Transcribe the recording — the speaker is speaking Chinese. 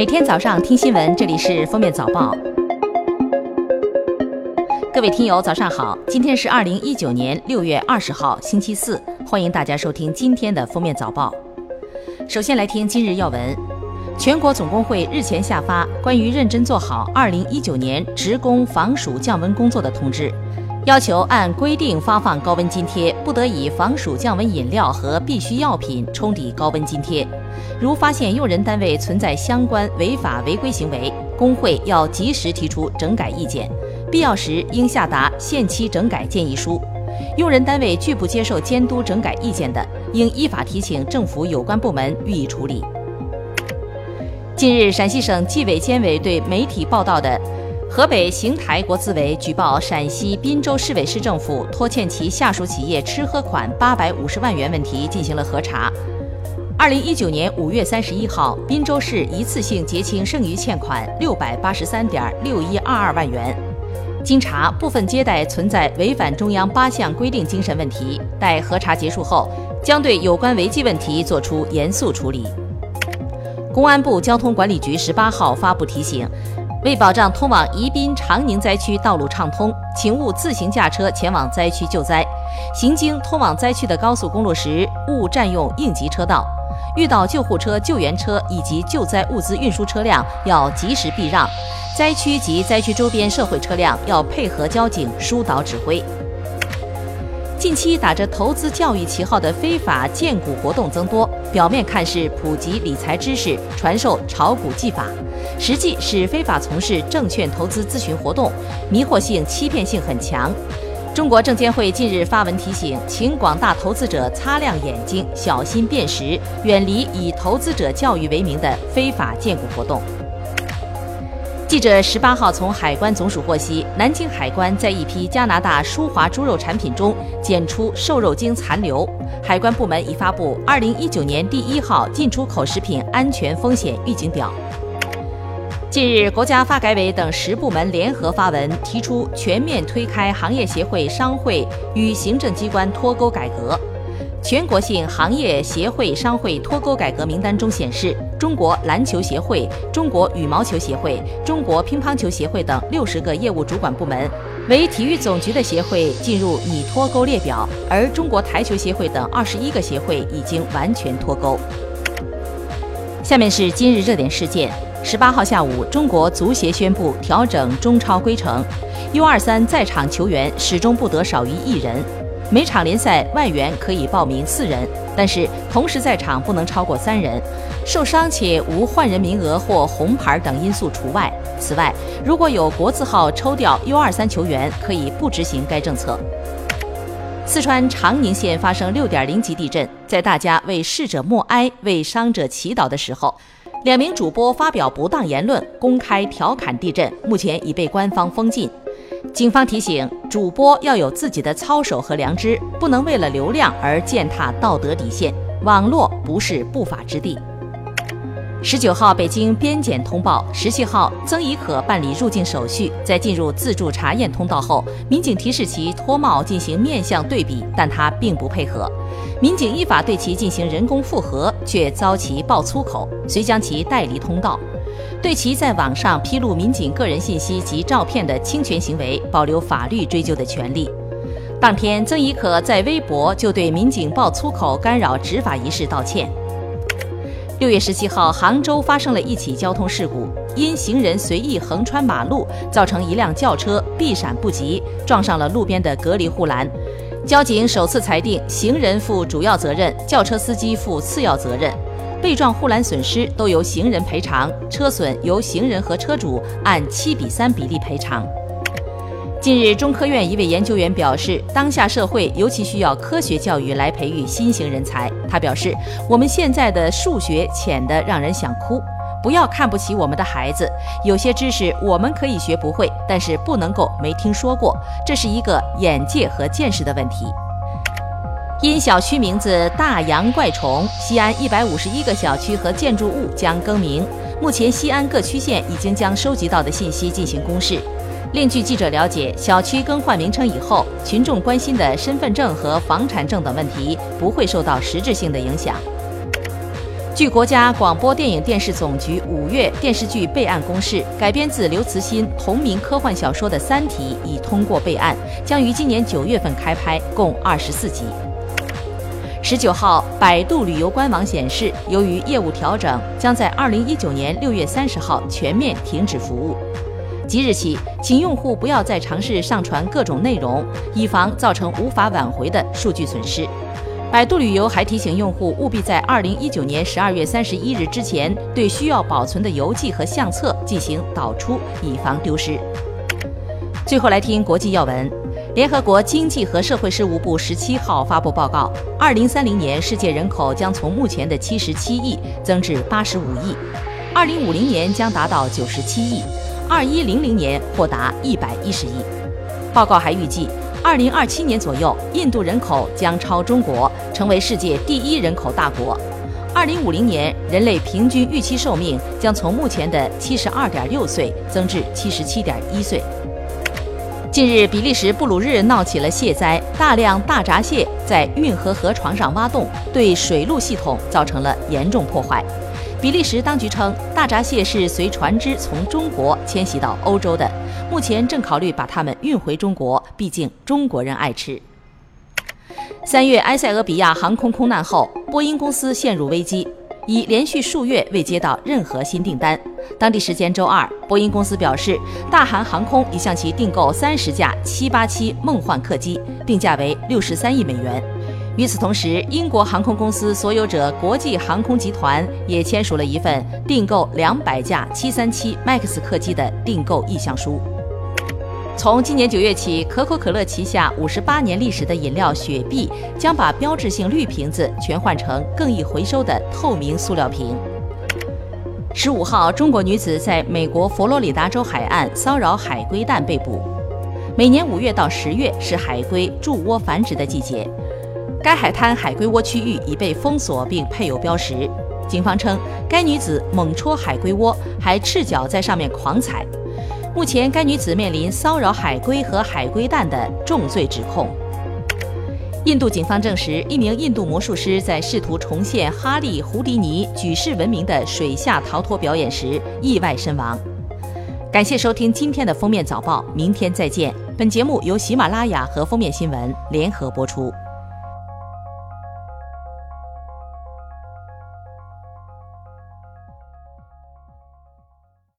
每天早上听新闻，这里是封面早报。各位听友，早上好！今天是二零一九年六月二十号，星期四，欢迎大家收听今天的封面早报。首先来听今日要闻：全国总工会日前下发关于认真做好二零一九年职工防暑降温工作的通知。要求按规定发放高温津贴，不得以防暑降温饮料和必需药品冲抵高温津贴。如发现用人单位存在相关违法违规行为，工会要及时提出整改意见，必要时应下达限期整改建议书。用人单位拒不接受监督整改意见的，应依法提请政府有关部门予以处理。近日，陕西省纪委监委对媒体报道的。河北邢台国资委举报陕西滨州市委市政府拖欠其下属企业吃喝款八百五十万元问题进行了核查。二零一九年五月三十一号，滨州市一次性结清剩余欠款六百八十三点六一二二万元。经查，部分接待存在违反中央八项规定精神问题。待核查结束后，将对有关违纪问题作出严肃处理。公安部交通管理局十八号发布提醒。为保障通往宜宾、长宁灾区道路畅通，请勿自行驾车前往灾区救灾。行经通往灾区的高速公路时，勿占用应急车道。遇到救护车、救援车以及救灾物资运输车辆，要及时避让。灾区及灾区周边社会车辆要配合交警疏导指挥。近期打着投资教育旗号的非法荐股活动增多，表面看是普及理财知识、传授炒股技法，实际是非法从事证券投资咨询活动，迷惑性、欺骗性很强。中国证监会近日发文提醒，请广大投资者擦亮眼睛，小心辨识，远离以投资者教育为名的非法荐股活动。记者十八号从海关总署获悉，南京海关在一批加拿大舒华猪肉产品中检出瘦肉精残留，海关部门已发布二零一九年第一号进出口食品安全风险预警表。近日，国家发改委等十部门联合发文，提出全面推开行业协会、商会与行政机关脱钩改革。全国性行业协会商会脱钩改革名单中显示，中国篮球协会、中国羽毛球协会、中国乒乓球协会等六十个业务主管部门为体育总局的协会进入拟脱钩列表，而中国台球协会等二十一个协会已经完全脱钩。下面是今日热点事件：十八号下午，中国足协宣布调整中超规程，U 二三在场球员始终不得少于一人。每场联赛外援可以报名四人，但是同时在场不能超过三人，受伤且无换人名额或红牌等因素除外。此外，如果有国字号抽调 U23 球员，可以不执行该政策。四川长宁县发生6.0级地震，在大家为逝者默哀、为伤者祈祷的时候，两名主播发表不当言论，公开调侃地震，目前已被官方封禁。警方提醒主播要有自己的操守和良知，不能为了流量而践踏道德底线。网络不是不法之地。十九号，北京边检通报，十七号曾轶可办理入境手续，在进入自助查验通道后，民警提示其脱帽进行面相对比，但他并不配合。民警依法对其进行人工复核，却遭其爆粗口，遂将其带离通道。对其在网上披露民警个人信息及照片的侵权行为，保留法律追究的权利。当天，曾轶可在微博就对民警爆粗口、干扰执法一事道歉。六月十七号，杭州发生了一起交通事故，因行人随意横穿马路，造成一辆轿车避闪不及，撞上了路边的隔离护栏。交警首次裁定，行人负主要责任，轿车司机负次要责任。被撞护栏损失都由行人赔偿，车损由行人和车主按七比三比例赔偿。近日，中科院一位研究员表示，当下社会尤其需要科学教育来培育新型人才。他表示，我们现在的数学浅得让人想哭，不要看不起我们的孩子。有些知识我们可以学不会，但是不能够没听说过，这是一个眼界和见识的问题。因小区名字“大洋怪虫”，西安一百五十一个小区和建筑物将更名。目前，西安各区县已经将收集到的信息进行公示。另据记者了解，小区更换名称以后，群众关心的身份证和房产证等问题不会受到实质性的影响。据国家广播电影电视总局五月电视剧备案公示，改编自刘慈欣同名科幻小说的《三体》已通过备案，将于今年九月份开拍，共二十四集。十九号，百度旅游官网显示，由于业务调整，将在二零一九年六月三十号全面停止服务。即日起，请用户不要再尝试上传各种内容，以防造成无法挽回的数据损失。百度旅游还提醒用户，务必在二零一九年十二月三十一日之前，对需要保存的游记和相册进行导出，以防丢失。最后来听国际要闻，联合国经济和社会事务部十七号发布报告，二零三零年世界人口将从目前的七十七亿增至八十五亿，二零五零年将达到九十七亿，二一零零年或达一百一十亿。报告还预计。二零二七年左右，印度人口将超中国，成为世界第一人口大国。二零五零年，人类平均预期寿命将从目前的七十二点六岁增至七十七点一岁。近日，比利时布鲁日闹起了蟹灾，大量大闸蟹在运河河床上挖洞，对水路系统造成了严重破坏。比利时当局称，大闸蟹是随船只从中国迁徙到欧洲的，目前正考虑把它们运回中国，毕竟中国人爱吃。三月埃塞俄比亚航空空难后，波音公司陷入危机，已连续数月未接到任何新订单。当地时间周二，波音公司表示，大韩航空已向其订购三十架787梦幻客机，定价为六十三亿美元。与此同时，英国航空公司所有者国际航空集团也签署了一份订购两百架737 MAX 客机的订购意向书。从今年九月起，可口可乐旗下五十八年历史的饮料雪碧将把标志性绿瓶子全换成更易回收的透明塑料瓶。十五号，中国女子在美国佛罗里达州海岸骚扰海龟蛋被捕。每年五月到十月是海龟筑窝繁殖的季节。该海滩海龟窝区域已被封锁并配有标识。警方称，该女子猛戳海龟窝，还赤脚在上面狂踩。目前，该女子面临骚扰海龟和海龟蛋的重罪指控。印度警方证实，一名印度魔术师在试图重现哈利·胡迪尼举世闻名的水下逃脱表演时意外身亡。感谢收听今天的封面早报，明天再见。本节目由喜马拉雅和封面新闻联合播出。